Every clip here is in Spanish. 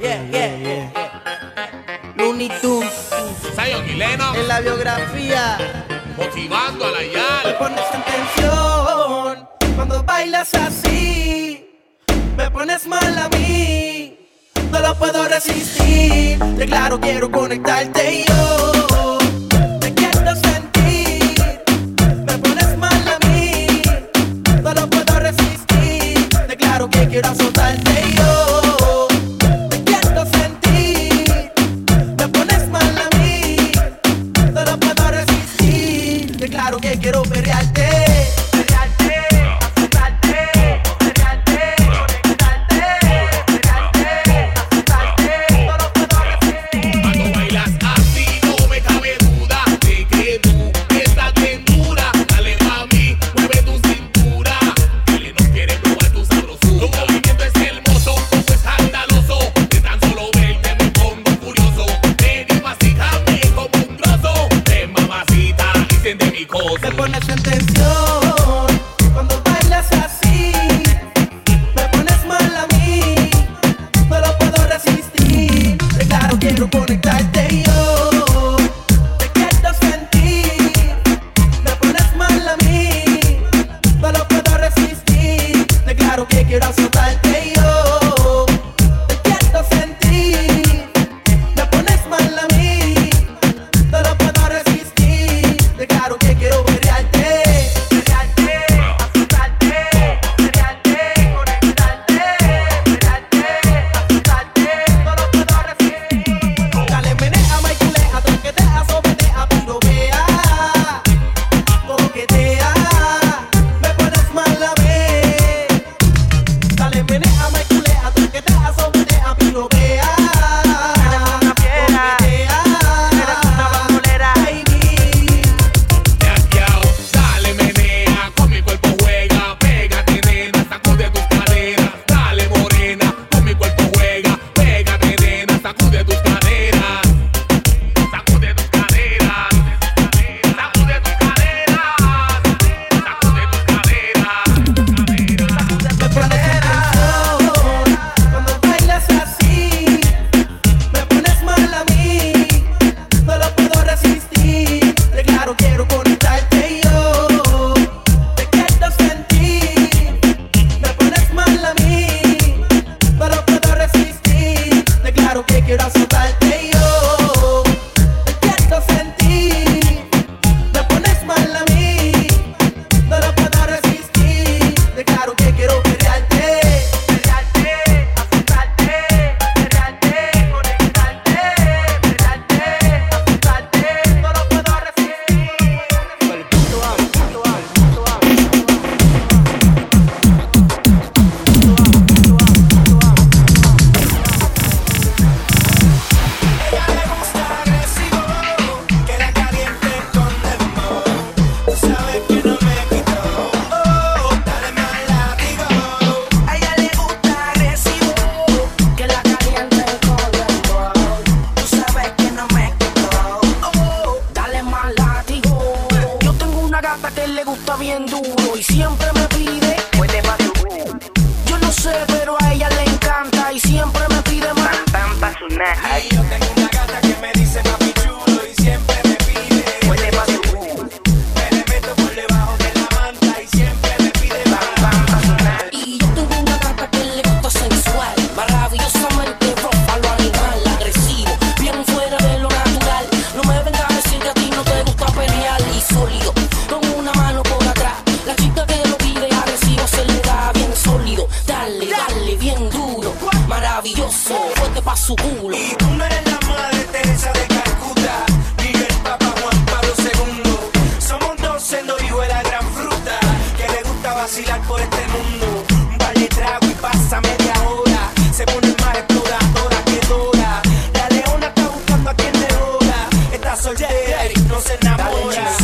yeah, yeah, yeah. Looney Tunes. Guileno. En la biografía. Motivando a la YAL. pones en tensión cuando bailas así. Me pones mal a mí. No lo puedo resistir. Te claro, quiero conectarte yo. quiero sentir. Me pones mal a mí. No lo puedo resistir. Declaro que quiero so bien duro y siempre me pide. Yo no sé, pero a ella le encanta y siempre me pide más. Pam, pam, soltera y no se enamora.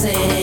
say.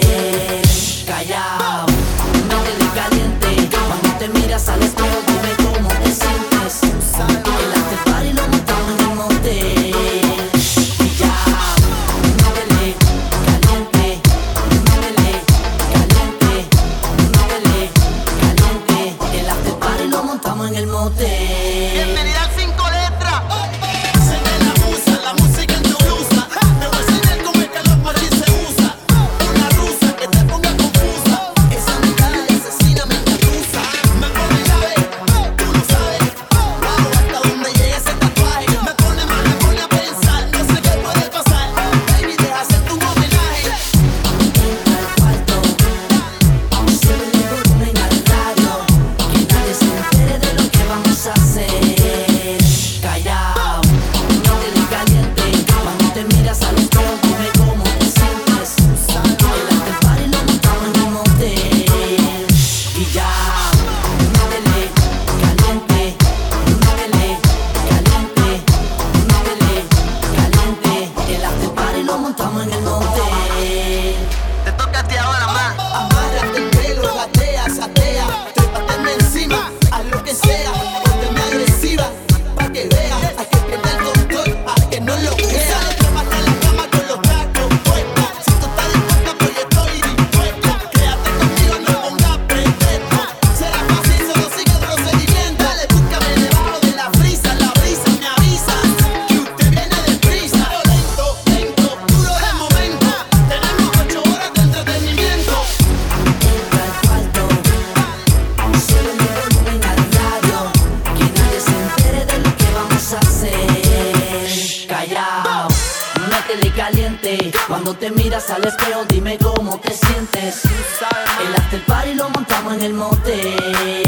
Cuando te miras al espejo, dime cómo te sientes. El after party lo montamos en el motel.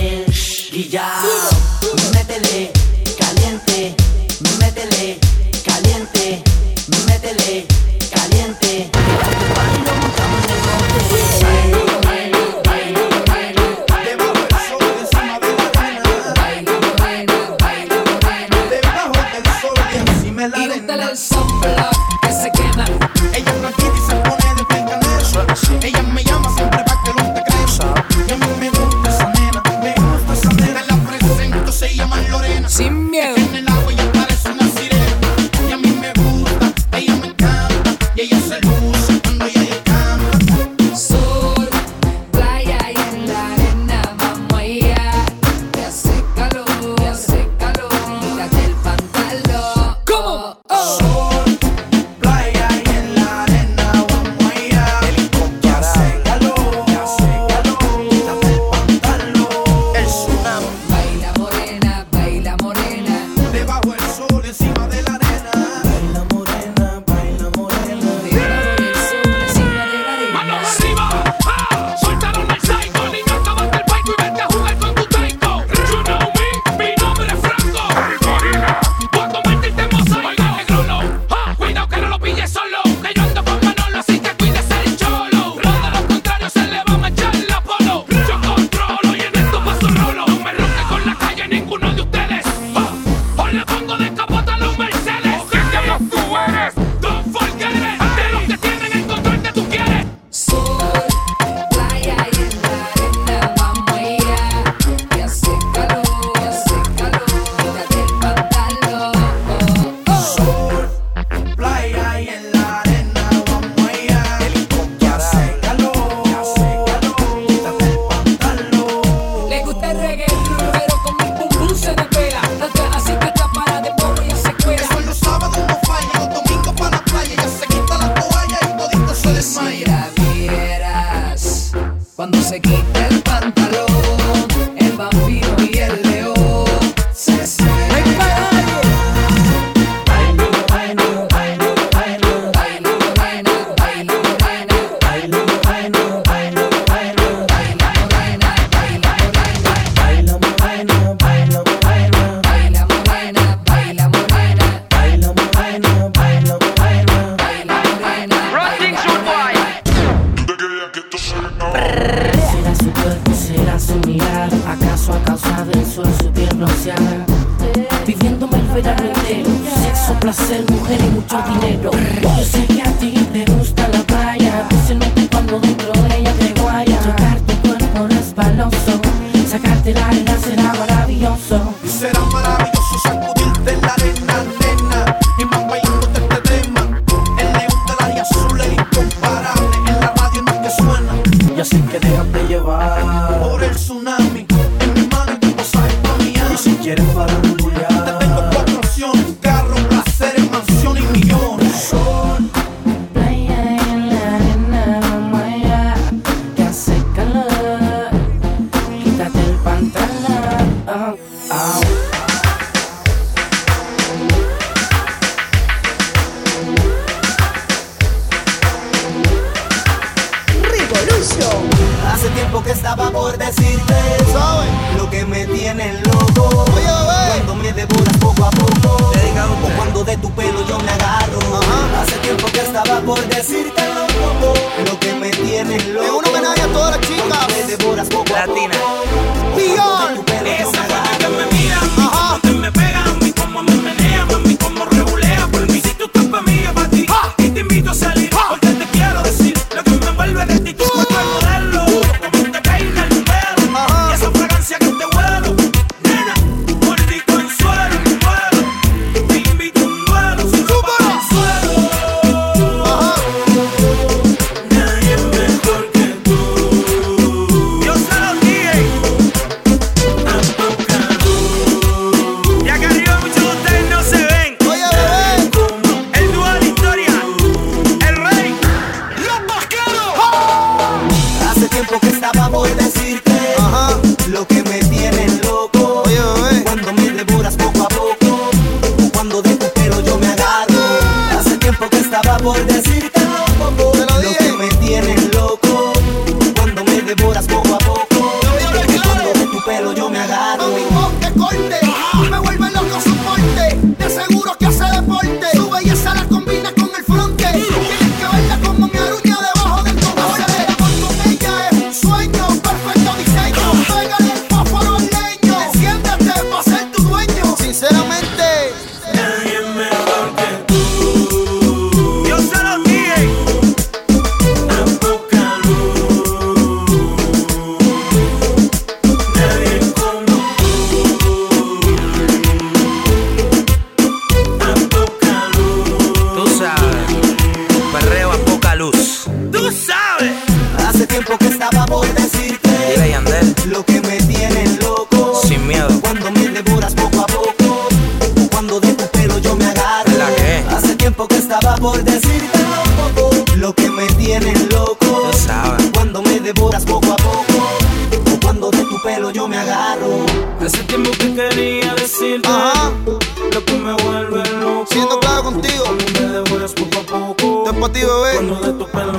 Pa' ti, bebé. Cuando de tu pelo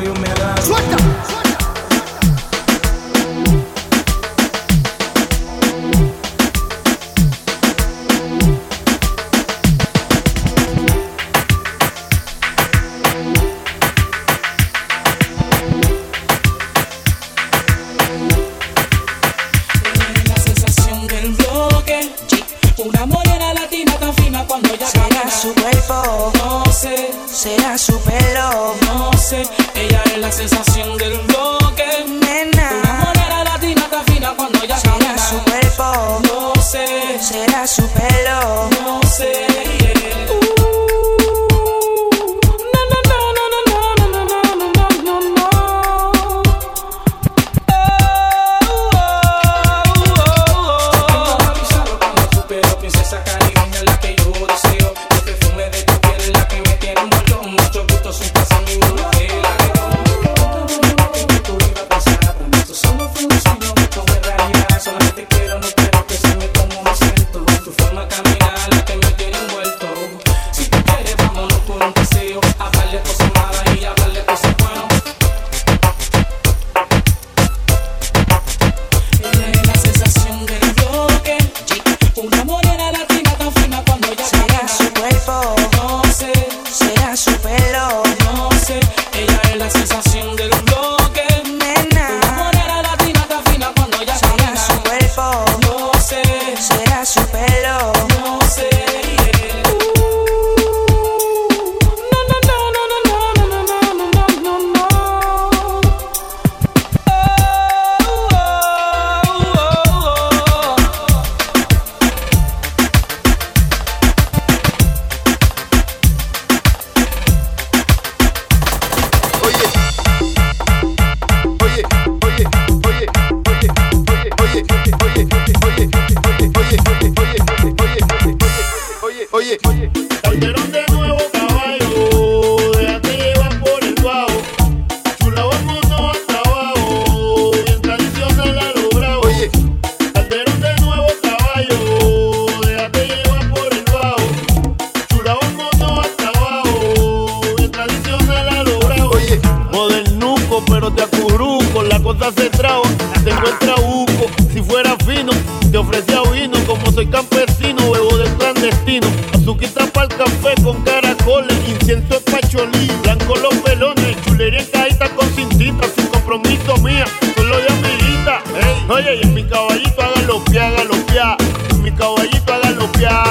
siento es blanco los pelones, chulería en cajita con tintita, sin compromiso mía, solo de amiguita. Hey. Oye, y en mi caballito hágalo pia, hágalo pia, en mi caballito hágalo pia,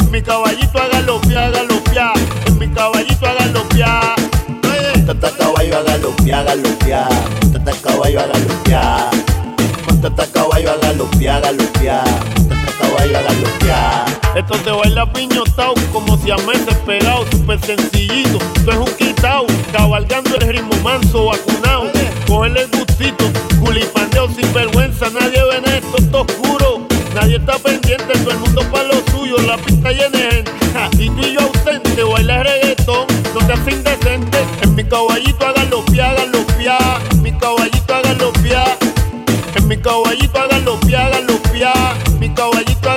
en mi caballito hágalo pia, hágalo pia, en mi caballito hágalo pia. Oye, tata caballo hágalo pia, hágalo pia, tata caballo caballo hágalo baila. Esto te baila piñotao, como si a meses pegado, súper sencillito. Tú es un quitao, cabalgando el ritmo manso, vacunado. Cógele el gustito, culipandeo sin vergüenza. Nadie ve en esto, está oscuro. Nadie está pendiente, todo el mundo para lo suyo, la pista llena de gente. Y tú y yo ausente, baila reggaetón, no te hace indecente. En mi caballito hagan los en mi caballito hagan los En mi caballito hagan los mi caballito